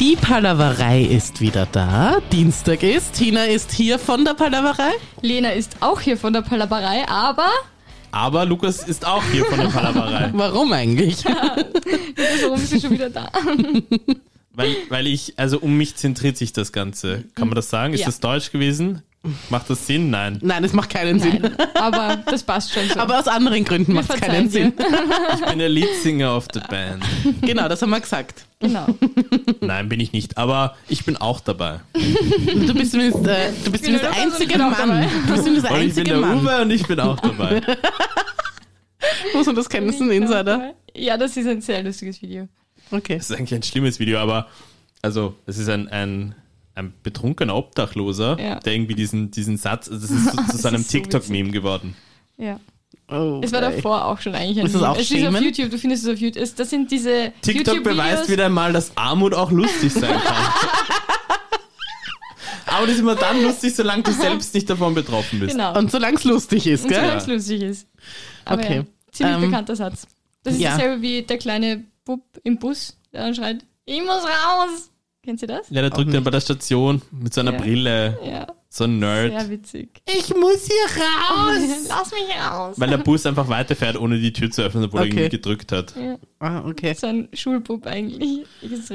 Die Palaverei ist wieder da. Dienstag ist. Tina ist hier von der Palaverei. Lena ist auch hier von der Palaberei, aber Aber Lukas ist auch hier von der Palaverei. Warum eigentlich? warum ist sie schon wieder da? weil, weil ich, also um mich zentriert sich das Ganze. Kann man das sagen? Ist Ja. das Deutsch gewesen? Macht das Sinn? Nein. Nein, es macht keinen Sinn. Nein, aber das passt schon so. Aber aus anderen Gründen macht es keinen verzeihen Sinn. Ich bin der Leadsinger of the Band. Genau, das haben wir gesagt. Genau. Nein, bin ich nicht. Aber ich bin auch dabei. Du bist zumindest, äh, du bist zumindest der einzige Mann. Du bist zumindest der Und ich bin einzige der Mann. Uwe und ich bin auch dabei. Muss man das kennen? Das ist ein Insider. Ja, das ist ein sehr lustiges Video. Okay. Das ist eigentlich ein schlimmes Video, aber also, es ist ein, ein, ein betrunkener Obdachloser, Ja. der irgendwie diesen, diesen Satz, also das ist zu Das seinem TikTok-Meme geworden. Ja. Oh, Es war ey. davor auch schon eigentlich ein Ist das auch Es ist auf? YouTube, du findest es auf YouTube. Es, das sind diese TikTok beweist wieder einmal, dass Armut auch lustig sein kann. Aber das ist immer dann lustig, solange du selbst nicht davon betroffen bist. Genau. Und solange es lustig ist, Und gell? solange es lustig ist. Aber Okay. ja, ziemlich Ähm, bekannter Satz. Das ist ja. dasselbe wie der kleine Bub im Bus, der dann schreit, ich muss raus. Kennt ihr das? Ja, der drückt dann bei der Station mit seiner Ja. Brille. Ja, So ein Nerd. sehr witzig. Ich muss hier raus. Lass mich raus. Weil der Bus einfach weiterfährt, ohne die Tür zu öffnen, obwohl er Okay. irgendwie gedrückt hat. Ja, Ah, okay. so ein Schulbub eigentlich.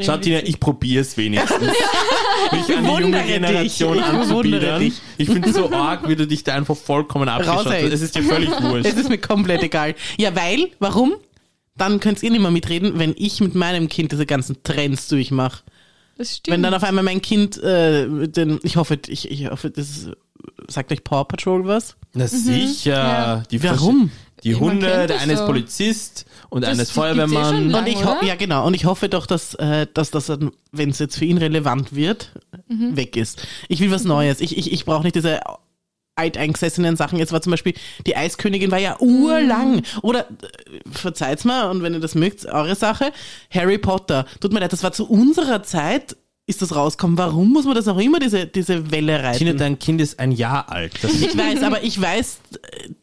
Schaut Tina, ich probiere es wenigstens. mich an die bewundere junge dich. Generation anzubiedern. dich. Ich finde es so arg, wie du dich da einfach vollkommen abgeschaut hast. Es ist dir völlig wurscht. Es ist mir komplett egal. Ja, weil, warum? Dann könnt ihr nicht mehr mitreden, wenn ich mit meinem Kind diese ganzen Trends durchmache. Das stimmt. Wenn dann auf einmal mein Kind, äh, den, ich hoffe, ich, ich hoffe, das sagt euch Paw Patrol was? Na sicher. Ja. Die Warum? Die Man Hunde, der eine ist so. Polizist und Das eh schon Feuerwehrmann. lange. Und ich oder? hoffe, ja genau, und ich hoffe doch, dass, äh, dass das, wenn es jetzt für ihn relevant wird, Mhm. weg ist. Ich will was Neues. Ich, ich, ich brauche nicht diese alteingesessenen Sachen. Jetzt war zum Beispiel, die Eiskönigin war ja urlang. Oder, äh, verzeiht's mal, und wenn ihr das mögt, eure Sache, Harry Potter. Tut mir leid, das war zu unserer Zeit, ist das rausgekommen. Warum muss man das auch immer, diese, diese Welle reiten? Tina, dein Kind ist ein Jahr alt. Das Ich weiß, aber ich weiß,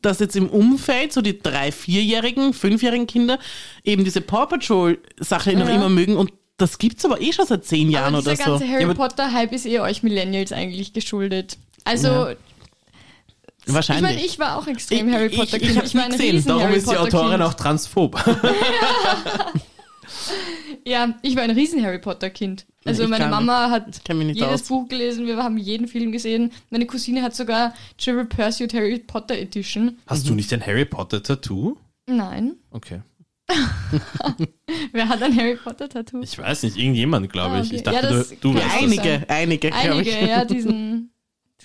dass jetzt im Umfeld so die drei, vierjährigen, fünfjährigen Kinder eben diese Paw Patrol Sache noch Ja. immer mögen und das gibt's aber eh schon seit zehn Jahren aber oder so. ganze Harry Ja, aber- Potter-Hype ist eh euch Millennials eigentlich geschuldet. Also, Ja. Ich Wahrscheinlich. meine, ich war auch extrem Ich- Harry ich- Potter-Kind. ich hab's war nie ein gesehen. Darum Harry ist die. Autorin auch transphob. Ja, ich war ein riesen Harry Potter-Kind. Also Ich meine kann- Mama hat jedes aus. Buch gelesen, wir haben jeden Film gesehen. Meine Cousine hat sogar Trivial Pursuit Harry Potter Edition. Hast du nicht ein Harry Potter-Tattoo? Nein. Okay. Wer hat ein Harry Potter-Tattoo? Ich weiß nicht, irgendjemand, glaube Ah, ich. okay. Ich dachte, Ja, du, du wärst auch das. einige, einige, glaube Einige, ich. ja, diesen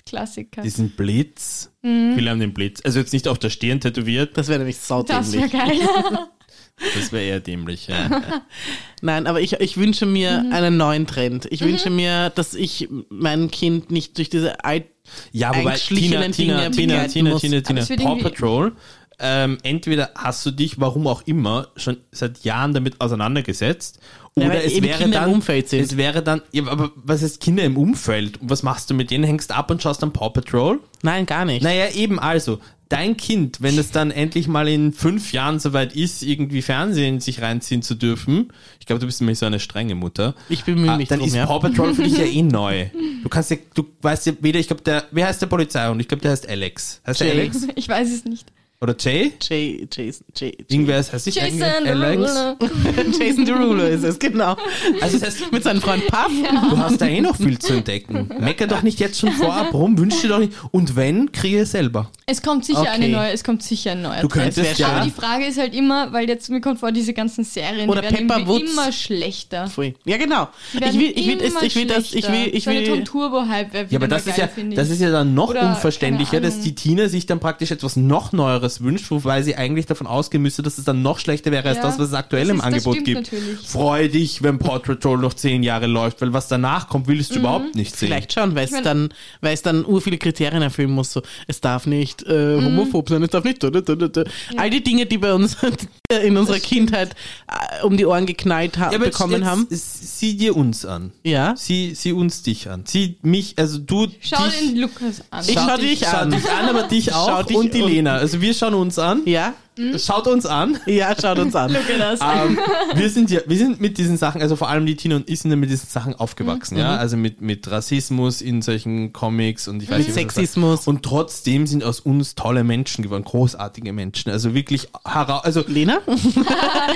Klassiker. Diesen Blitz. Mhm. Viele haben den Blitz. Also jetzt nicht auf der Stirn tätowiert, Das wäre nämlich Das wäre saudämlich. geil. das wäre eher dämlich. Ja. Nein, aber ich, ich wünsche mir Mhm. einen neuen Trend. Ich wünsche mir, dass ich mein Kind nicht durch diese alt Ja, wobei Tina, Tina, Tina, Tina. Tina, Tina, wird Paw Patrol. Ähm, entweder hast du dich, warum auch immer, schon seit Jahren damit auseinandergesetzt, Ja, oder weil es eben wäre Kinder im dann, Umfeld sind. es wäre dann, ja, aber was heißt Kinder im Umfeld? Und was machst du mit denen? Hängst ab und schaust dann Paw Patrol? Nein, gar nicht. Naja, eben also, dein Kind, wenn es dann endlich mal in fünf Jahren soweit ist, irgendwie Fernsehen sich reinziehen zu dürfen, ich glaube, du bist nämlich so eine strenge Mutter, Ich bemühe ah, mich dann drum, ist ja. Paw Patrol für dich ja eh neu. Du kannst ja, du weißt ja weder, ich glaube, der, wer heißt der Polizei? Und ich glaube, der heißt Alex. Heißt der Jay. Alex? Ich weiß es nicht. Oder Jay? Jay, Jason, Jay, Jay. Irgendwer ist, heißt nicht Jason Alex? Jason Derulo ist es, genau. Also das heißt, Mit seinem Freund Puff. du hast da eh noch viel zu entdecken. Mecker doch nicht jetzt schon vorab rum, wünsch dir doch nicht. Und wenn, kriege selber. Es kommt sicher Okay. eine neue, es kommt sicher ein neuer Du könntest ja, Aber die Frage ist halt immer, weil jetzt mir kommt vor, diese ganzen Serien, Oder die werden Pepper Woods. immer schlechter. Pfui. Ja, genau. Ich will, ich will, es, ich will das, ich will, ich so eine Tom will, Turbo-Hype wäre Ja, aber das geil, ist ja, das ist ja dann noch Oder, unverständlicher, dass die Tina sich dann praktisch etwas noch Neueres wünscht, wobei sie eigentlich davon ausgehen müsste, dass es dann noch schlechter wäre als Ja, das, was es aktuell das im ist- das Angebot gibt. natürlich. Freu dich, wenn Paw Patrol noch zehn Jahre läuft, weil was danach kommt, willst du Mhm. überhaupt nicht sehen. vielleicht schon, weil es dann, weil es dann ur viele Kriterien erfüllen muss, so, es darf nicht äh, Mhm. homophob sein, es darf nicht, da, da, da, all die Dinge, die bei uns in unserer Kindheit äh, um die Ohren geknallt ha Ja, bekommen jetzt, haben. Sieh dir uns an. Ja. Sieh, sieh uns dich an. Sieh mich, also du Schau dich, den Lukas an. Ich schau dich Schau an. dich an, aber dich Schau auch dich und die und- Lena. Also wir schauen uns an. Ja? Schaut uns an. Ja, schaut uns an. Look at us. ähm, wir sind ja, wir sind mit diesen Sachen, also vor allem die Tina und ich sind ja mit diesen Sachen aufgewachsen, ja, also mit, mit Rassismus in solchen Comics und ich weiß Mit nicht, das Sexismus. Und trotzdem sind aus uns tolle Menschen geworden, großartige Menschen, also wirklich, hera- also Lena?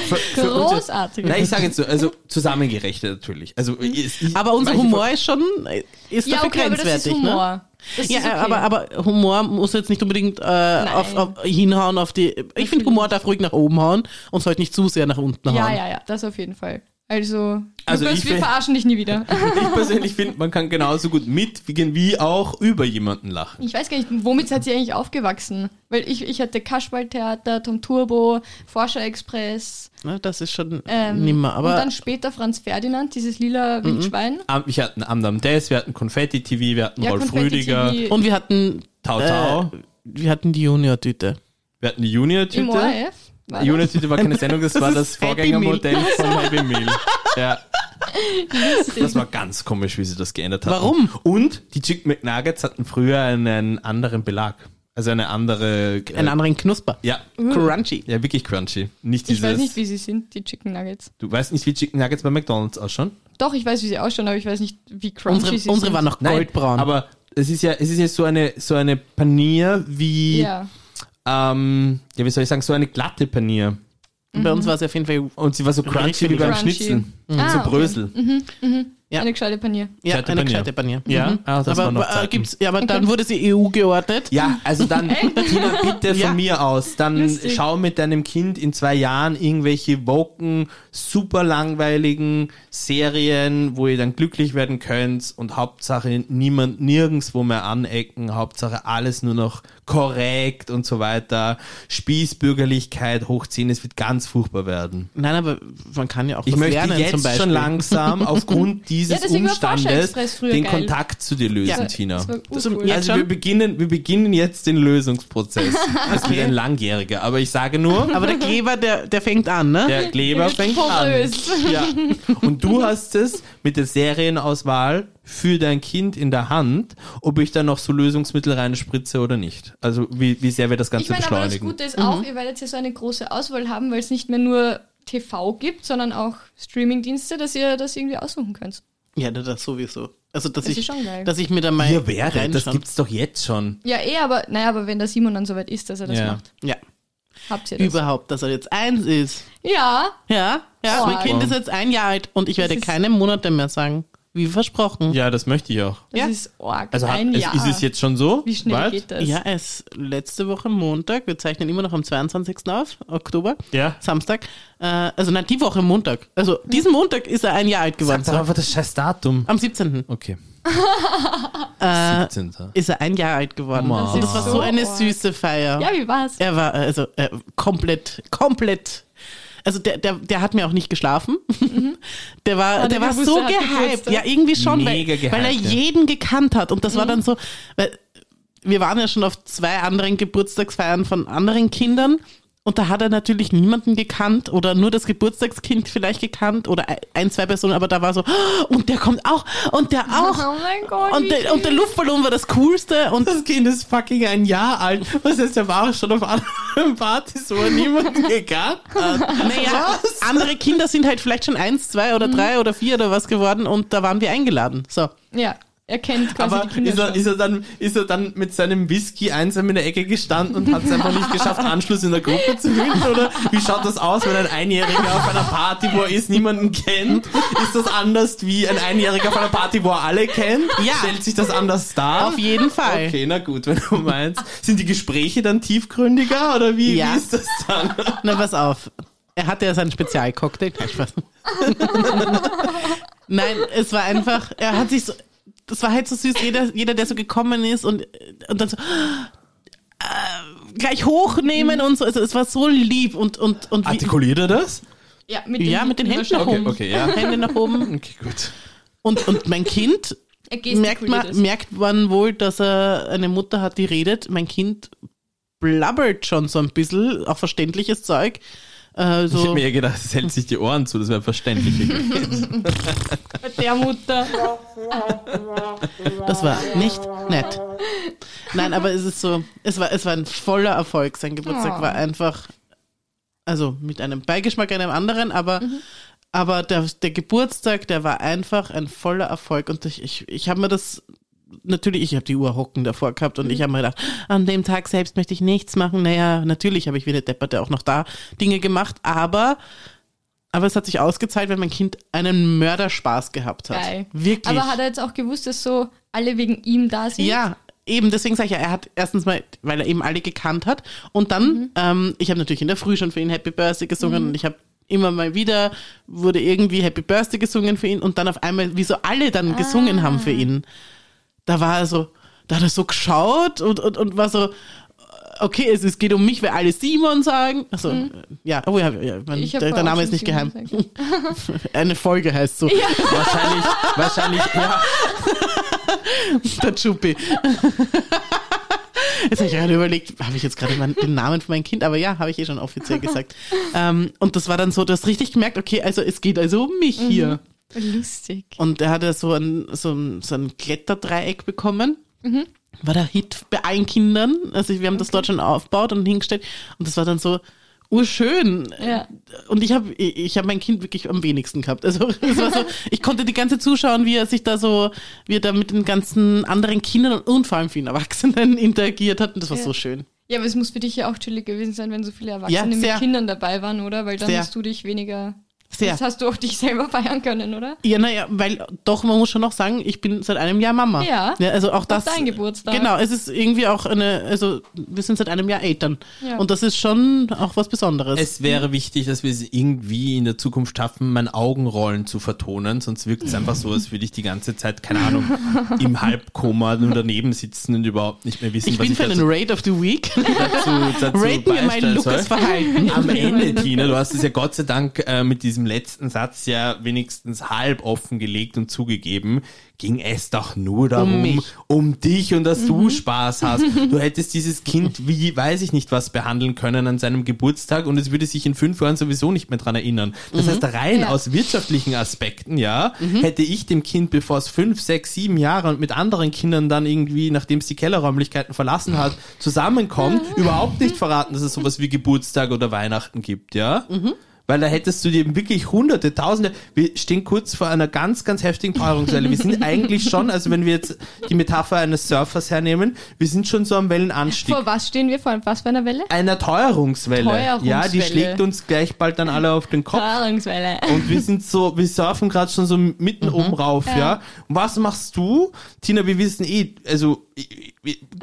für, für uns-. Nein, ich sage jetzt so, also zusammengerechnet natürlich. Also ich, ich, Aber unser Humor ist schon, ist ja, dafür okay, aber das ist grenzwertig, ne? Das Ja, okay. aber, aber Humor muss jetzt nicht unbedingt äh, auf, auf, hinhauen auf die. Ich finde, Humor darf ruhig nach oben hauen und sollte nicht zu sehr nach unten hauen. ja, ja, ja, das auf jeden Fall. Also, Also Lukas, ich wir verarschen dich nie wieder. ich persönlich finde, man kann genauso gut mit wie, wie auch über jemanden lachen. Ich weiß gar nicht, womit seid ihr eigentlich aufgewachsen? Weil ich, ich hatte Kasperltheater, Tom Turbo, Forscher Express Ne, Das ist schon ähm, nimmer. und Aber dann später Franz Ferdinand, dieses lila Wildschwein. Am- Wir hatten Amdam Des, wir hatten Konfetti TV, wir hatten Ja, Rolf Rüdiger, TV. und wir hatten Tau Tau, Äh, wir hatten die Junior-Tüte. wir hatten die Im Junior-Tüte. ORF. war das? Junior-Tüte war keine Sendung, das, Das war das Vorgängermodell von Happy Meal. Ja. Das war ganz komisch, wie sie das geändert haben. Warum? Und die Chicken McNuggets hatten früher einen anderen Belag. Also eine andere. äh, Einen anderen Knusper. Ja. Crunchy. Ja, wirklich crunchy. Nicht Ich dieses. weiß nicht, wie sie sind, die Chicken Nuggets. du weißt nicht, wie Chicken Nuggets bei McDonalds ausschauen? Doch, ich weiß, wie sie ausschauen, aber ich weiß nicht, wie crunchy Unsere, sie unsere sind. waren noch goldbraun. Aber es ist ja, es ist ja so eine, so eine Panier wie, Ja. ähm, ja, wie soll ich sagen, so eine glatte Panier. Bei uns war es auf jeden Fall. Und sie war so crunchy wie beim crunchy. Schnitzel. Ah, so okay. Brösel. Ja. Eine gescheite Panier. Ja, Gescheite eine Panier. gescheite Panier. Ja? Mhm. Ah, das aber waren noch äh, Zeiten. gibt's, ja, aber dann wurde sie EU geordnet. Ja, also dann, Tina, bitte von Ja. mir aus, dann Lustig. schau mit deinem Kind in zwei Jahren irgendwelche woken, super langweiligen Serien, wo ihr dann glücklich werden könnt und Hauptsache niemand nirgendwo mehr anecken, Hauptsache alles nur noch korrekt und so weiter, Spießbürgerlichkeit hochziehen, es wird ganz furchtbar werden. Nein, aber man kann ja auch Ich was möchte lernen jetzt zum Beispiel. schon langsam aufgrund dieses Ja, Umstandes den geil. Kontakt zu dir lösen, Ja. Tina. Das war Das- Also wir beginnen, wir beginnen jetzt den Lösungsprozess. Das wird ein langjähriger. Aber ich sage nur, Aber der Kleber, der, der fängt an, ne? der Kleber fängt an. Ja. Und du hast es mit der Serienauswahl für dein Kind in der Hand, ob ich da noch so Lösungsmittel reinspritze oder nicht. Also wie, wie sehr wir das Ich Ganze meine, aber das beschleunigen. Gute ist auch, ihr werdet ja so eine große Auswahl haben, weil es nicht mehr nur TV gibt, sondern auch Streamingdienste, dass ihr das irgendwie aussuchen könnt. Ja, das sowieso. Also, dass Das ich, ist schon geil. dass ich mir da mal Ihr werdet, das gibt's doch jetzt schon. Ja, eh, aber naja, aber wenn der Simon dann soweit ist, dass er das Ja. macht, Ja, habt ihr das. überhaupt, dass er jetzt eins ist. Ja, Ja, ja, Oh. mein Kind ist jetzt ein Jahr alt und ich werde ist- keine Monate mehr sagen. Wie versprochen. Ja, das möchte ich auch. das Ja. ist arg. Also hat, ein Jahr. ist es jetzt schon so? Wie schnell Bald? geht das? Ja, es ist letzte Woche Montag. Wir zeichnen immer noch am 22. auf, Oktober. Ja. Samstag. Äh, also nein, die Woche Montag. Also diesen Montag ist er ein Jahr alt geworden. Sag doch einfach das scheiß Datum. Am 17. Okay. Äh, 17. ist er ein Jahr alt geworden. Und das war so So eine süße Feier. Ja, wie war's? Er war also äh, komplett, komplett. Also der, der, der hat mir auch nicht geschlafen. Der war, Ah, der der war so gehypt. Ja, irgendwie schon, weil, weil er gehypt, ja. jeden gekannt hat. Und das Mhm. war dann so, weil wir waren ja schon auf zwei anderen Geburtstagsfeiern von anderen Kindern. Und da hat er natürlich niemanden gekannt oder nur das Geburtstagskind vielleicht gekannt oder ein, zwei Personen, aber da war so, "Oh, und der kommt auch und der auch. Oh mein Gott. Und der, und der Luftballon war das Coolste und Das Kind ist fucking ein Jahr alt. Was heißt, er war auch schon auf anderen Partys, wo er niemanden gekannt hat. Naja, andere Kinder sind halt vielleicht schon eins, zwei oder drei oder vier oder was geworden und da waren wir eingeladen. So. Ja, er kennt quasi Aber die Kinder ist er, ist, er dann, ist er dann mit seinem Whisky einsam in der Ecke gestanden und hat es einfach nicht geschafft, Anschluss in der Gruppe zu finden? Oder wie schaut das aus, wenn ein Einjähriger auf einer Party, wo er ist, niemanden kennt? Ist das anders wie ein Einjähriger auf einer Party, wo er alle kennt? Ja. Stellt sich das anders dar? Auf jeden Fall. Okay, na gut, wenn du meinst. Sind die Gespräche dann tiefgründiger oder wie, Ja. wie ist das dann? Na, pass auf. Er hatte ja seinen Spezialcocktail. Kein Spaß. Nein, es war einfach, er hat sich so, das war halt so süß, jeder, jeder der so gekommen ist und, und dann so, äh, gleich hochnehmen und so. Also es war so lieb und, und, und Artikuliert er das? ja, mit den, ja, mit den Händen nach Okay, oben. okay, ja. Hände nach oben. Okay, gut. Und, und mein Kind Er merkt man, merkt man wohl, dass er eine Mutter hat, die redet. Mein Kind blabbert schon so ein bisschen, auch verständliches Zeug. Äh, Ich hätte so, mir gedacht, es hält sich die Ohren zu, das wäre. Bei der Mutter. das war nicht nett. Nein, aber es ist so, es war, es war ein voller Erfolg. Sein Geburtstag Oh. war einfach, also mit einem Beigeschmack einem anderen, aber, aber der, der Geburtstag, der war einfach ein voller Erfolg. Und ich, ich, ich habe mir das, natürlich, ich habe die Uhr hocken davor gehabt und ich habe mir gedacht, an dem Tag selbst möchte ich nichts machen. Naja, natürlich habe ich wie eine Depperte auch noch da Dinge gemacht, aber aber es hat sich ausgezahlt, wenn mein Kind einen Mörderspaß gehabt hat. Geil. Wirklich. Aber hat er jetzt auch gewusst, dass so alle wegen ihm da sind? Ja, eben, deswegen sage ich ja, er hat erstens mal, weil er eben alle gekannt hat und dann, Mhm. ähm, ich habe natürlich in der Früh schon für ihn Happy Birthday gesungen und ich habe immer mal wieder, wurde irgendwie Happy Birthday gesungen für ihn und dann auf einmal, wie so alle dann gesungen haben für ihn. Da war er so, da hat er so geschaut und, und, und war so, okay, es, es geht um mich, weil alle Simon sagen. Also, ja, oh ja, ja mein, Mhm. Der, der Name ist nicht geheim. Simon gesagt. Eine Folge heißt so. wahrscheinlich, wahrscheinlich, ja. Der Chuppi. Jetzt habe ich gerade überlegt, habe ich jetzt gerade den Namen von meinem Kind, aber ja, habe ich eh schon offiziell gesagt. ähm, und das war dann so, du hast richtig gemerkt, okay, also es geht also um mich hier. Lustig. Und er hatte so ein, so ein, so ein Kletterdreieck bekommen. War der Hit bei allen Kindern. Also wir haben das dort schon aufgebaut und hingestellt. Und das war dann so urschön. Ja. Und ich habe ich, hab mein Kind wirklich am wenigsten gehabt. Also so, ich konnte die ganze zuschauen, wie er sich da so, wie er da mit den ganzen anderen Kindern und vor allem vielen Erwachsenen interagiert hat. Und das war Ja. so schön. Ja, aber es muss für dich ja auch chillig gewesen sein, wenn so viele Erwachsene Ja, mit Kindern dabei waren, oder? Weil dann Sehr. hast du dich weniger. Sehr. Das hast du auch dich selber feiern können, oder? Ja, naja, weil doch, man muss schon noch sagen, ich bin seit einem Jahr Mama. Ja. also auch das. dein Geburtstag. Genau, es ist irgendwie auch eine, also wir sind seit einem Jahr Eltern. Ja. Und das ist schon auch was Besonderes. Es wäre wichtig, dass wir es irgendwie in der Zukunft schaffen, mein Augenrollen zu vertonen, sonst wirkt es einfach so, als würde ich die ganze Zeit, keine Ahnung, im Halbkoma nur daneben sitzen und überhaupt nicht mehr wissen, ich was bin ich für den dazu, Rate of the Week. dazu, dazu Raten wir mein beisteuern soll. Lukas Verhalten. Am Ende, Tina, du hast es ja Gott sei Dank äh, mit diesem letzten Satz ja wenigstens halb offengelegt und zugegeben, ging es doch nur darum, mich. um, dich und dass du Spaß hast. Du hättest dieses Kind wie, weiß ich nicht was, behandeln können an seinem Geburtstag und es würde sich in fünf Jahren sowieso nicht mehr dran erinnern. Das heißt, rein Ja. aus wirtschaftlichen Aspekten, ja, hätte ich dem Kind, bevor es fünf, sechs, sieben Jahre und mit anderen Kindern dann irgendwie, nachdem es die Kellerräumlichkeiten verlassen hat, zusammenkommt, überhaupt nicht verraten, dass es sowas wie Geburtstag oder Weihnachten gibt, ja. Weil da hättest du dir wirklich hunderte, tausende, wir stehen kurz vor einer ganz, ganz heftigen Teuerungswelle. Wir sind eigentlich schon, also wenn wir jetzt die Metapher eines Surfers hernehmen, wir sind schon so am Wellenanstieg. Vor was stehen wir? Vor was für einer Welle? Einer Teuerungswelle. Teuerungswelle. Ja, die schlägt uns gleich bald dann alle auf den Kopf. Teuerungswelle. Und wir sind so, wir surfen gerade schon so mitten oben rauf, ja. Und was machst du? Tina, wir wissen eh, also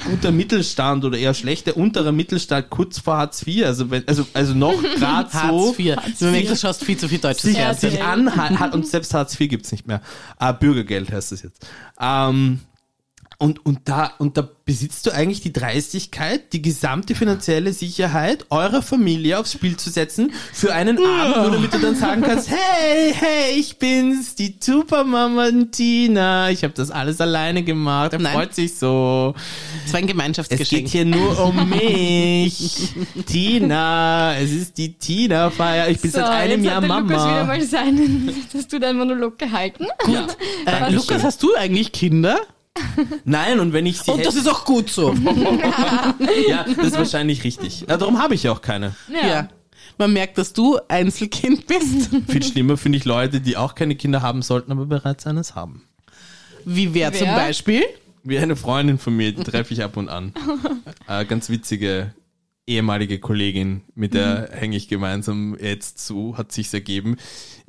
guter Mittelstand oder eher schlechter unterer Mittelstand kurz vor Hartz IV, also wenn, also, also noch gerade so. Du merkst, du schaust viel zu viel deutsches Sich, Fernsehen. sich an, hat, und selbst Hartz IV gibt's nicht mehr. Ah, Bürgergeld heißt das jetzt. Ähm, und, und, da, und da besitzt du eigentlich die Dreistigkeit, die gesamte finanzielle Sicherheit eurer Familie aufs Spiel zu setzen für einen Abend, nur damit du dann sagen kannst, hey, hey, ich bin's, die Supermama Tina. Ich habe das alles alleine gemacht. Er Nein. freut sich so. Das war ein Es geht Gemeinschaftsgeschenk. hier nur um mich. Tina, es ist die Tina-Feier. Ich bin so, seit einem Jahr der Lukas wieder Mama. mal seinen, hast du deinen Monolog gehalten? Ja. Äh, Lukas, hast du eigentlich Kinder? Nein, und wenn ich sie Und das ist auch gut so. ja, das ist wahrscheinlich richtig. Ja, darum habe ich ja auch keine. ja. Man merkt, dass du Einzelkind bist. Viel schlimmer finde ich Leute, die auch keine Kinder haben sollten, aber bereits eines haben. Wie wer, zum Wer? Beispiel? Wie eine Freundin von mir, die treffe ich ab und an. Äh, ganz witzige ehemalige Kollegin, mit der hänge ich gemeinsam jetzt zu, hat sich's ergeben,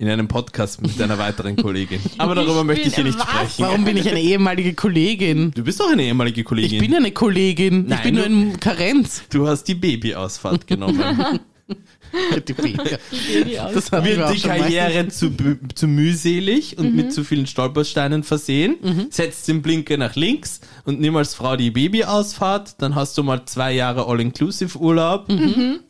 in einem Podcast mit einer weiteren Kollegin. Aber darüber Ich möchte ich hier nicht was? sprechen. Warum bin ich eine ehemalige Kollegin? Du bist doch eine ehemalige Kollegin. Ich bin eine Kollegin. Nein, ich bin nur in Karenz. du hast die Babyausfahrt genommen. Das hatten wir Wird auch die. Karriere zu, zu mühselig und mit zu vielen Stolpersteinen versehen, setzt den Blinker nach links und nimm als Frau die Babyausfahrt, dann hast du mal zwei Jahre All-Inclusive-Urlaub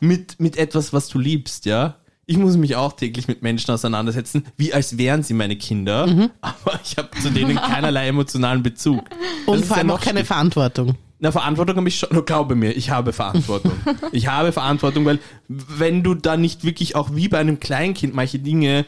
mit, mit etwas, was du liebst, ja. Ich muss mich auch täglich mit Menschen auseinandersetzen, wie als wären sie meine Kinder, aber ich habe zu denen keinerlei emotionalen Bezug. Und vor allem noch auch keine schlimmer. Verantwortung. Na, Verantwortung habe ich schon, no, glaube mir, ich habe Verantwortung. ich habe Verantwortung, weil wenn du da nicht wirklich auch wie bei einem Kleinkind manche Dinge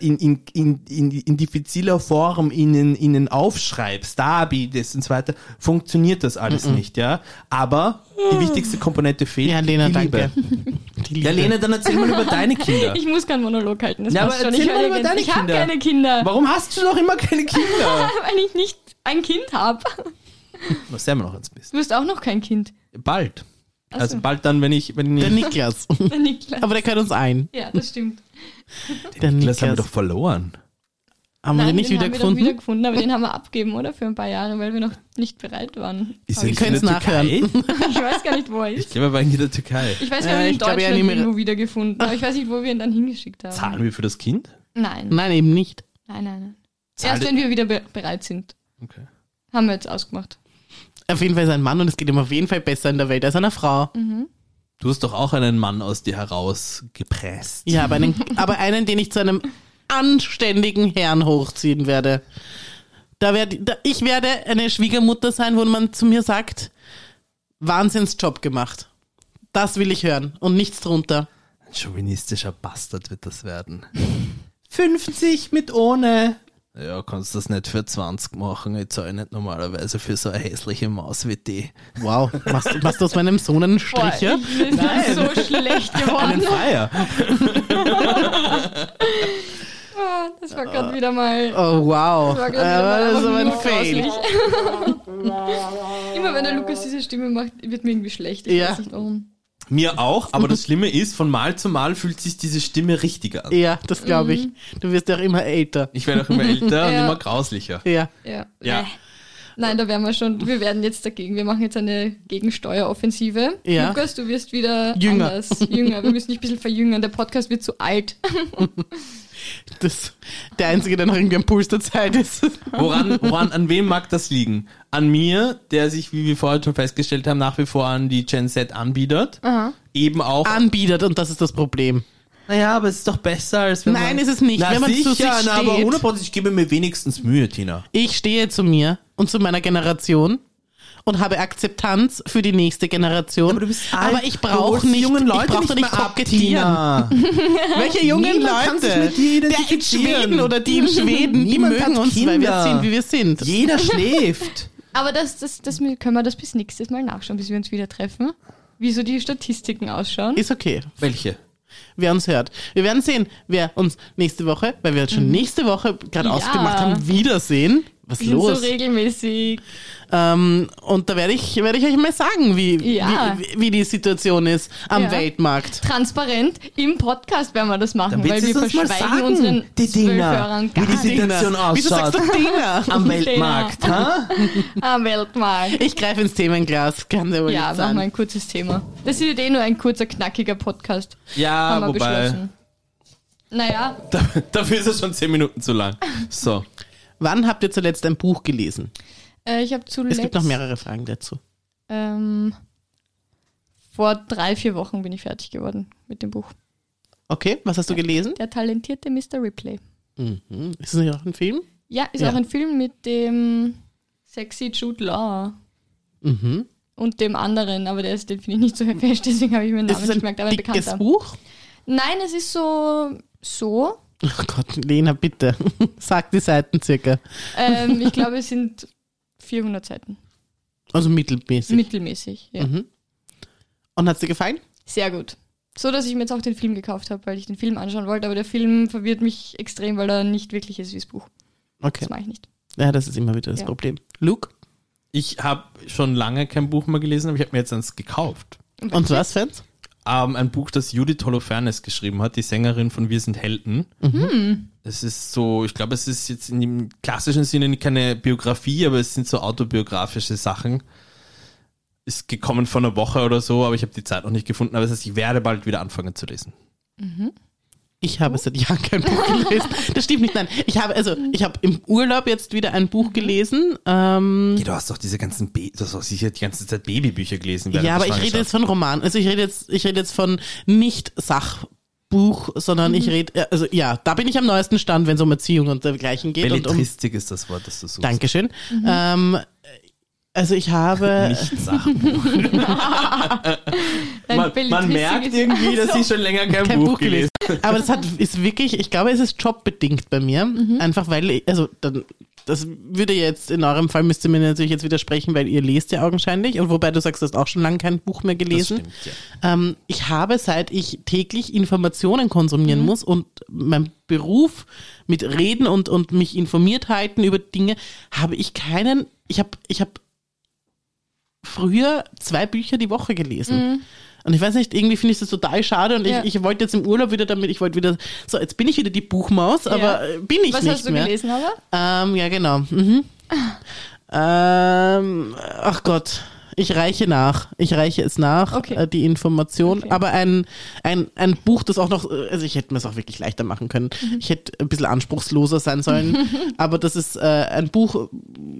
in, in, in, in, in diffiziler Form ihnen, ihnen aufschreibst, darbietest und so weiter, funktioniert das alles nicht, ja. Aber die wichtigste Komponente fehlt, Ja, Lena, die danke. Liebe. Die Liebe. Ja, Lena, dann erzähl mal über deine Kinder. Ich muss keinen Monolog halten. Das Ja, aber schon. Ich, erzähl mal höre über deine ich habe Kinder. keine Kinder, Warum hast du noch immer keine Kinder? weil ich nicht ein Kind habe. Was sehen wir noch ins Biss? Du bist auch noch kein Kind. Bald. Also so. bald dann, wenn ich, wenn Der ich, Niklas. Der Niklas. Aber der gehört uns ein. ja, das stimmt. Der das haben wir Niklas. doch verloren. Haben wir den nicht den wieder haben wir doch gefunden? wieder gefunden, aber den haben wir abgegeben, oder? Für ein paar Jahre, weil wir noch nicht bereit waren. Ist Aber er ich, nicht in der können's nachhören. Türkei? ich weiß gar nicht, wo er Ich ist. glaube, er war in der Türkei. Ich weiß, Äh, wir haben ihn in ich glaube, er Deutschland nicht mehr- irgendwo wieder gefunden. Aber ich weiß nicht, wo wir ihn dann hingeschickt haben. Zahlen wir für das Kind? Nein. Nein, eben nicht. Nein, nein, nein. Zahle- Erst wenn wir wieder be bereit sind. Okay. Haben wir jetzt ausgemacht. Auf jeden Fall ist er ein Mann und es geht ihm auf jeden Fall besser in der Welt als einer Frau. Du hast doch auch einen Mann aus dir herausgepresst. Ja, aber einen, aber einen, den ich zu einem anständigen Herrn hochziehen werde. Da werd, da, ich werde eine Schwiegermutter sein, wo man zu mir sagt, Wahnsinnsjob gemacht. Das will ich hören und nichts drunter. Ein chauvinistischer Bastard wird das werden. 50 mit ohne. Ja, kannst das nicht für 20 machen. Ich zahle nicht normalerweise für so eine hässliche Maus wie die. Wow, machst, du- machst du aus meinem Sohn einen Strich? Mir ist das so schlecht Einen geworden. Feier. Ah, Das war gerade wieder mal. Oh, wow. Das war mal das aber ein Fail. Immer wenn der Lukas diese Stimme macht, wird mir irgendwie schlecht. Ich Ja. weiß nicht warum. Mir auch, aber das Schlimme ist, von Mal zu Mal fühlt sich diese Stimme richtiger an. Ja, das glaube ich. Mhm. Du wirst ja auch immer älter. Ich werde auch immer älter und Ja. immer grauslicher. Ja. Ja. Ja. Äh. Nein, da werden wir schon. Wir werden jetzt dagegen. Wir machen jetzt eine Gegensteueroffensive. Ja. Lukas, du wirst wieder Jünger. anders. Jünger. Wir müssen dich ein bisschen verjüngern. Der Podcast wird zu alt. Das, der Einzige, der noch irgendwie am Puls der Zeit ist. Woran, woran, an wem mag das liegen? An mir, der sich, wie wir vorher schon festgestellt haben, nach wie vor an die Gen Z anbietet. Eben auch. Anbietet und das ist das Problem. naja, aber es ist doch besser, als wenn Nein, man... ist es nicht. Na Wenn man sicher, zu sich na, aber steht. 100%, ich gebe mir wenigstens Mühe, Tina. Ich stehe zu mir und zu meiner Generation und habe Akzeptanz für die nächste Generation. Aber du bist alt. Aber ich brauche nicht, jungen Leute ich brauche nicht nicht kokettieren. Welche jungen Niemand kann sich Leute? mit dir Der in. Schweden oder die in Schweden, die Niemand mögen uns, weil wir Kinder. sind, wie wir sind. Jeder schläft. Aber das, das, das können wir das bis nächstes Mal nachschauen, bis wir uns wieder treffen. Wie so die Statistiken ausschauen. Ist okay, Welche? wer uns hört. Wir werden sehen, wer uns nächste Woche, weil wir jetzt schon nächste Woche gerade Ja. ausgemacht haben, wiedersehen. Was sind los? so regelmäßig. Ähm, und da werde ich, werde ich euch mal sagen, wie, Ja. wie, wie die Situation ist am Ja. Weltmarkt. Transparent im Podcast werden wir das machen, weil wir du verschweigen sagen, unseren die Dinger, wie die. Situation Wieso sagst du ausschaut. Dinger? Am Weltmarkt, ha? Am Weltmarkt. Ich greife ins Themenglas, kann ja wohl Ja, nicht machen wir ein kurzes Thema. Das ist eh nur ein kurzer, knackiger Podcast. Ja, haben wir wobei, beschlossen. Naja, da, dafür ist es schon 10 Minuten zu lang. So. Wann habt ihr zuletzt ein Buch gelesen? äh, ich habe zuletzt... Es gibt noch mehrere Fragen dazu. Ähm, vor drei, vier Wochen bin ich fertig geworden mit dem Buch. Okay, was hast du gelesen? Der talentierte Mr. Ripley. Mhm. Ist das nicht auch ein Film? Ja, ist Ja. auch ein Film mit dem sexy Jude Law Mhm. und dem anderen, aber der ist, den finde ich nicht so fesch, deswegen habe ich mir den Namen nicht gemerkt, aber ein dickes bekannter. Buch? Nein, es ist so, so. Oh Gott, Lena, bitte. Sag die Seiten circa. Ähm, ich glaube, es sind 400 Seiten. Also mittelmäßig. Mittelmäßig, ja. Mhm. Und hat's dir gefallen? Sehr gut. So, dass ich mir jetzt auch den Film gekauft habe, weil ich den Film anschauen wollte, aber der Film verwirrt mich extrem, weil er nicht wirklich ist wie das Buch. Okay. Das mache ich nicht. Ja, das ist immer wieder das Ja. Problem. Luke? Ich habe schon lange kein Buch mehr gelesen, aber ich habe mir jetzt eins gekauft. Und was, Fans? Ähm, ein Buch, das Judith Holofernes geschrieben hat, die Sängerin von Wir sind Helden. Es ist so, ich glaube, es ist jetzt in dem klassischen Sinne keine Biografie, aber es sind so autobiografische Sachen. Ist gekommen vor einer Woche oder so, aber ich habe die Zeit noch nicht gefunden. Aber das heißt, ich werde bald wieder anfangen zu lesen. Ich habe seit Jahren kein Buch gelesen. Das stimmt nicht, nein. Ich habe, also, ich habe im Urlaub jetzt wieder ein Buch gelesen. Ähm, Ja, du hast doch diese ganzen, Ba- du hast doch sicher die ganze Zeit Babybücher gelesen. ja, aber ich rede jetzt von Roman. Also ich rede jetzt, ich rede jetzt von nicht Sachbuch, sondern ich rede, äh, also ja, da bin ich am neuesten Stand, wenn es um Erziehung und dergleichen geht. Und um, Belletristik ist das Wort, das du suchst. Dankeschön. Ähm, Also ich habe, Nicht Sachbuch. Man, man Belletristik merkt irgendwie, dass ich schon länger kein, kein Buch gelesen aber das hat, ist wirklich, ich glaube, es ist jobbedingt bei mir. Einfach weil, ich- also dann, das würde jetzt in eurem Fall müsste mir natürlich jetzt widersprechen, weil ihr lest ja augenscheinlich. Und wobei du sagst, du hast auch schon lange kein Buch mehr Das gelesen. stimmt, ja. Ähm, ich habe, seit ich täglich Informationen konsumieren Mhm. muss und mein Beruf mit Reden und, und mich informiert halten über Dinge, habe ich keinen, ich habe, ich habe früher zwei Bücher die Woche gelesen. Und ich weiß nicht, irgendwie finde ich das total schade und. Ja. ich, ich wollte jetzt im Urlaub wieder damit, ich wollte wieder, so, jetzt bin ich wieder die Buchmaus, aber äh, bin ich Was nicht hast du mehr. gelesen, aber? Ähm, ja, genau. Mhm. ähm, ach Gott. Ich reiche nach. Ich reiche es nach, Okay. äh, die Information. Okay. Aber ein, ein, ein Buch, das auch noch, äh, also ich hätte mir es auch wirklich leichter machen können. Mhm. Ich hätte ein bisschen anspruchsloser sein sollen. aber das ist äh, ein Buch,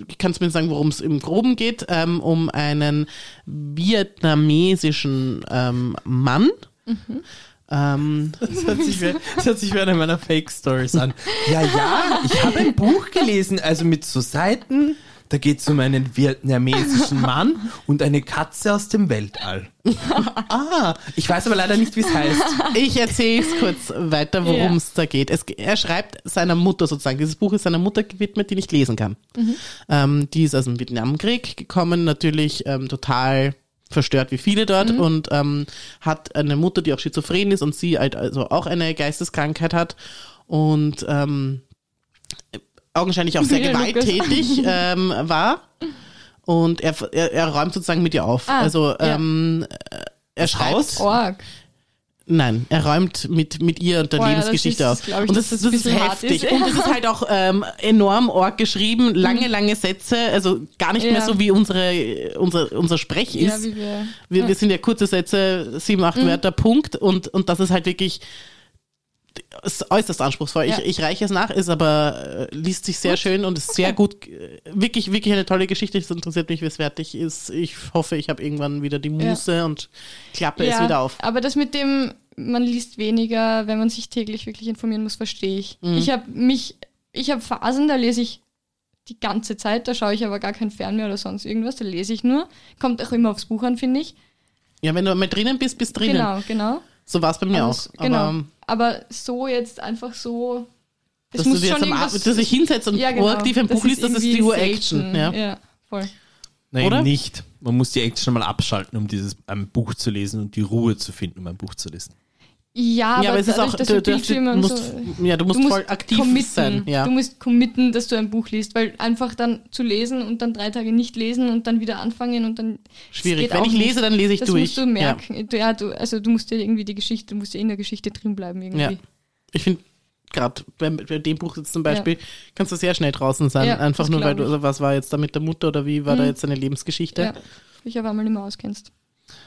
ich kann zumindest sagen, worum es im Groben geht, ähm, um einen vietnamesischen ähm, Mann. Mhm. Ähm, Das hört, sich wie, das hört sich wie eine meiner Fake-Stories an. Ja, ja, ich habe ein Buch gelesen, also mit so Seiten. Da geht es um einen vietnamesischen Mann und eine Katze aus dem Weltall. ah, ich weiß aber leider nicht, wie es heißt. Ich erzähle es kurz weiter, worum es da geht. Es, er schreibt seiner Mutter sozusagen. Dieses Buch ist seiner Mutter gewidmet, die nicht lesen kann. Ähm, die ist aus dem Vietnamkrieg gekommen, natürlich ähm, total verstört wie viele dort und ähm, hat eine Mutter, die auch schizophren ist und sie halt also auch eine Geisteskrankheit hat und ähm, augenscheinlich auch sehr Ja, gewalttätig ähm, war. Und er, er, er räumt sozusagen mit ihr auf. Ah, also ja. ähm, er schreibt, Haus? Org. Nein, er räumt mit, mit ihr und der Oh ja, Lebensgeschichte das auf. ist- glaub ich, und das, das, das ist heftig. ist. Und es ist halt auch ähm, enorm arg geschrieben, lange, lange Sätze, also gar nicht mehr Mhm. Ja. so wie unsere, unser, unser Sprech Ja, ist. wie wir. wir, wir sind ja kurze Sätze, sieben, acht Mhm. Wörter, Punkt. Und, und das ist halt wirklich ist äußerst anspruchsvoll. Ja. Ich, ich reiche es nach, ist aber, äh, liest sich sehr schön und ist sehr gut, äh, wirklich, wirklich eine tolle Geschichte. Es interessiert mich, wie es fertig ist. Ich hoffe, ich habe irgendwann wieder die Muße und klappe es wieder auf. Aber das mit dem, man liest weniger, wenn man sich täglich wirklich informieren muss, verstehe ich. Mhm. Ich habe mich, ich habe Phasen, da lese ich die ganze Zeit, da schaue ich aber gar kein Fern mehr oder sonst irgendwas, da lese ich nur. Kommt auch immer aufs Buch an, finde ich. Ja, wenn du mal drinnen bist, bist drinnen. Genau, genau. So war es bei mir Aber auch. genau. Aber, Aber so jetzt einfach so. Es dass du muss dir jetzt schon am Abend, dass ich hinsetze und Ja, genau. proaktiv ein Das Buch liest, das ist die Ur-Action. Ja. ja, voll. Nein, Oder? nicht. Man muss die Action mal abschalten, um dieses ein Buch zu lesen und die Ruhe zu finden, um ein Buch zu lesen. Ja, aber, ja, aber es ist auch, dass du, Bildschirme du musst, so, ja, du musst, du musst voll aktiv committen. sein. Ja. Du musst committen, dass du ein Buch liest, weil einfach dann zu lesen und dann drei Tage nicht lesen und dann wieder anfangen und dann das Schwierig. Wenn ich lese, dann lese ich das durch. musst du merken. Ja. du, also du musst ja irgendwie die Geschichte, du musst ja in der Geschichte drin bleiben irgendwie. Ja. Ich finde, gerade bei, bei dem Buch jetzt zum Beispiel, kannst du sehr schnell draußen sein. Ja, Einfach das nur, weil du, ich. also was war jetzt da mit der Mutter oder wie war da Mhm. jetzt deine Lebensgeschichte? Ja. Dich auf einmal nicht mehr auskennst.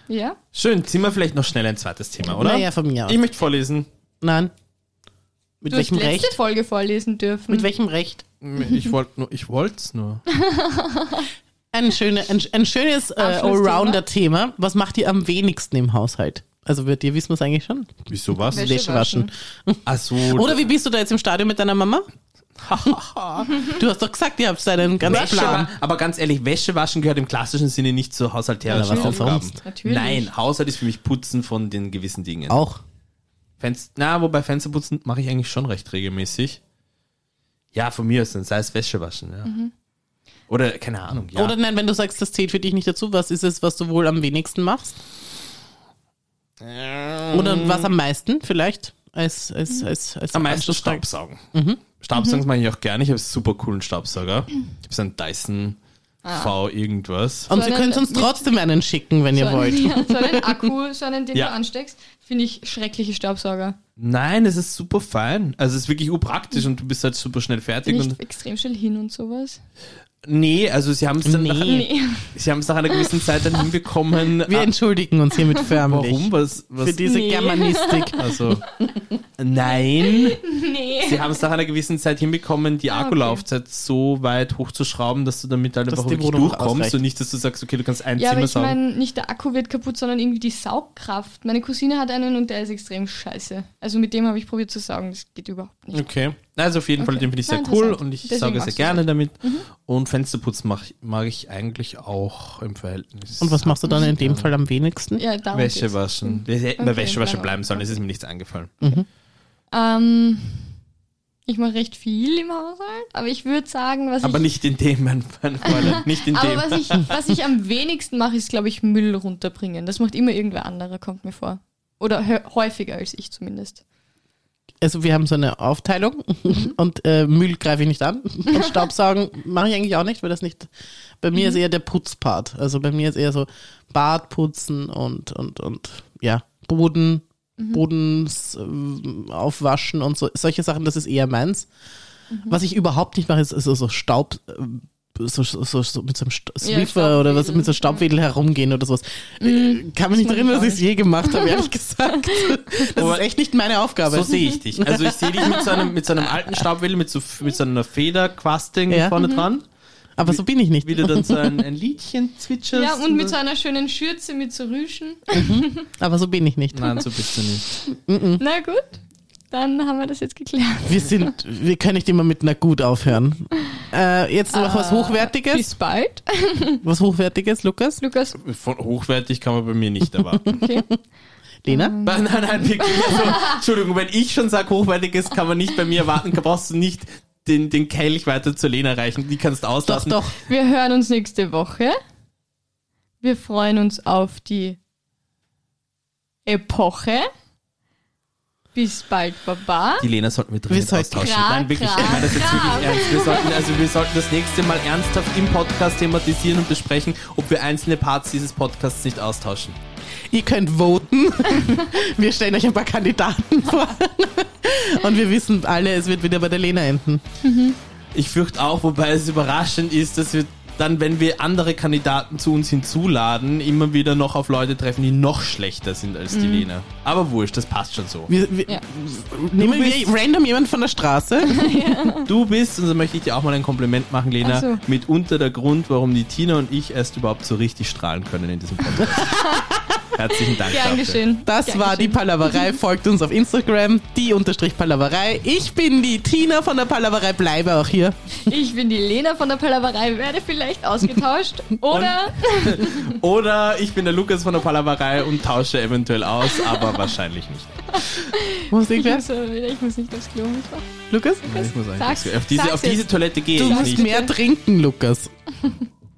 Ja? Schön, ziehen wir vielleicht noch schnell ein zweites Thema, oder? Naja, von mir aus. Ich möchte vorlesen. Nein. Mit Du welchem hast letzte Recht? Folge vorlesen dürfen. Mit welchem Recht? Ich wollte nur, ich wollte es nur. Ein, schöne, ein, ein schönes äh. Allrounder-Thema. Was macht ihr am wenigsten im Haushalt? Also wird ihr wissen wir es eigentlich schon? Wieso was? Wäsche waschen. Ach so. Oder wie bist du da jetzt im Stadion mit deiner Mama? du hast doch gesagt, ihr habt einen ganzen Wäsche Plan. aber ganz ehrlich, Wäsche waschen gehört im klassischen Sinne nicht zu haushalterischen denn Aufgaben. Natürlich. Nein, Haushalt ist für mich Putzen von den gewissen Dingen. Auch. Fenster, na, wobei Fensterputzen mache ich eigentlich schon recht regelmäßig. Ja, von mir aus, dann sei es Wäsche waschen, ja. Oder, keine Ahnung, ja. Oder nein, wenn du sagst, das zählt für dich nicht dazu, was ist es, was du wohl am wenigsten machst? Oder was am meisten vielleicht? Als, als, als, als Am meisten? Staubsaugen. Mhm. Staubsaugen mache ich auch gerne. Ich habe einen super coolen Staubsauger. Ich habe so einen Dyson Ah. V irgendwas. Und So Sie einen können uns trotzdem einen schicken, wenn ihr so, wollt. Ja, so einen Akku, so einen, den Ja. du ansteckst, finde ich schreckliche Staubsauger. Nein, es ist super fein. Also es ist wirklich urpraktisch und du bist halt super schnell fertig. Nicht Und, extrem schnell hin und sowas. Nee, also sie haben es dann Nee. nach, Nee. sie haben es nach einer gewissen Zeit dann hinbekommen. Wir Ah, entschuldigen uns hiermit förmlich. warum? Was, was? Für diese Nee. Germanistik. Also, nein. Nee. Sie haben es nach einer gewissen Zeit hinbekommen, die Ah, okay. Akkulaufzeit so weit hochzuschrauben, dass du damit halt einfach die wirklich durchkommst ausreicht. und nicht, dass du sagst, okay, du kannst ein Ja, aber Zimmer ich saugen. meine, nicht der Akku wird kaputt, sondern irgendwie die Saugkraft. Meine Cousine hat einen und der ist extrem scheiße. Also mit dem habe ich probiert zu saugen, das geht überhaupt nicht. Okay. Also auf jeden Fall, Okay. den finde ich sehr Ja, cool und ich Deswegen sauge sehr gerne das. damit. Und Fensterputz mag, ich- mag ich eigentlich auch im Verhältnis. Und was machst du dann in dem Fall am wenigsten? Ja, Wäsche geht's. waschen. Wir hätten bei Okay, Wäsche waschen bleiben sollen, es ist mir nichts eingefallen. Ähm, ich mache recht viel im Haushalt, aber ich würde sagen, was Aber ich... nicht in dem, mein, Freund, nicht in aber dem. was ich, was ich am wenigsten mache, ist, glaube ich, Müll runterbringen. Das macht immer irgendwer anderer, kommt mir vor. Oder häufiger als ich zumindest. Also wir haben so eine Aufteilung und äh, Müll greife ich nicht an. Und Staubsaugen mache ich eigentlich auch nicht, weil das nicht. Bei mir ist eher der Putzpart. Also bei mir ist eher so Bad putzen und und und ja Boden, Bodens äh, aufwaschen und so solche Sachen. Das ist eher meins. Was ich überhaupt nicht mache, ist, ist so, so Staub. So, so, so, mit so einem Swiffer oder was mit so Staubwedel herumgehen oder sowas. Äh, Kann mich nicht erinnern, dass ich es je gemacht habe, ehrlich gesagt. Das Aber ist echt nicht meine Aufgabe. So sehe ich dich. Also ich sehe dich mit so einem, mit so einem alten Staubwedel, mit so, mit so einer Federquasting Ja. vorne dran. Aber so bin ich nicht. Wie du dann so ein, ein Liedchen zwitscherst. Ja, und mit so einer schönen Schürze mit so Rüschen. Aber so bin ich nicht. Nein, so bist du nicht. Na gut, dann haben wir das jetzt geklärt. Wir sind, wir können nicht immer mit einer gut aufhören. Äh, jetzt noch was Hochwertiges. Bis bald. Was Hochwertiges, Lukas? Lukas, Von hochwertig kann man bei mir nicht erwarten. okay. Lena? Nein, nein, nein, wirklich. Also, Entschuldigung, wenn ich schon sage, hochwertiges kann man nicht bei mir erwarten, brauchst du nicht den, den Kelch weiter zur Lena reichen. Die kannst du Doch, auslassen. doch. Wir hören uns nächste Woche. Wir freuen uns auf die Epoche. Bis bald, Baba. Die Lena sollten wir dringend Wir sollten- austauschen. Klar, Nein, wirklich, klar, ich meine das jetzt klar. wirklich ernst. Wir sollten, also wir sollten das nächste Mal ernsthaft im Podcast thematisieren und besprechen, ob wir einzelne Parts dieses Podcasts nicht austauschen. Ihr könnt voten. Wir stellen euch ein paar Kandidaten vor. Und wir wissen alle, es wird wieder bei der Lena enden. Ich fürchte auch, wobei es überraschend ist, dass wir dann, wenn wir andere Kandidaten zu uns hinzuladen, immer wieder noch auf Leute treffen, die noch schlechter sind als die Lena. Aber wurscht, das passt schon so. Wir, wir, Ja. Nehmen wir random jemanden von der Straße. Du bist, und so möchte ich dir auch mal ein Kompliment machen, Lena, so. mitunter der Grund, warum die Tina und ich erst überhaupt so richtig strahlen können in diesem Podcast. Herzlichen Dank Gern dafür. geschehen. Das Gern war die. Palaverei. Folgt uns auf Instagram, die unterstrich Palaverei. Ich bin die Tina von der Palaverei, bleibe auch hier. Ich bin die Lena von der Palaverei, werde vielleicht ausgetauscht. Oder Oder ich bin der Lukas von der Palaverei und tausche eventuell aus, aber wahrscheinlich nicht. Muss ich muss, ich muss nicht aufs Klo. Lukas? Ich muss Sag's- eigentlich auf diese, auf diese. Toilette gehe Du ich musst nicht. mehr trinken, Lukas.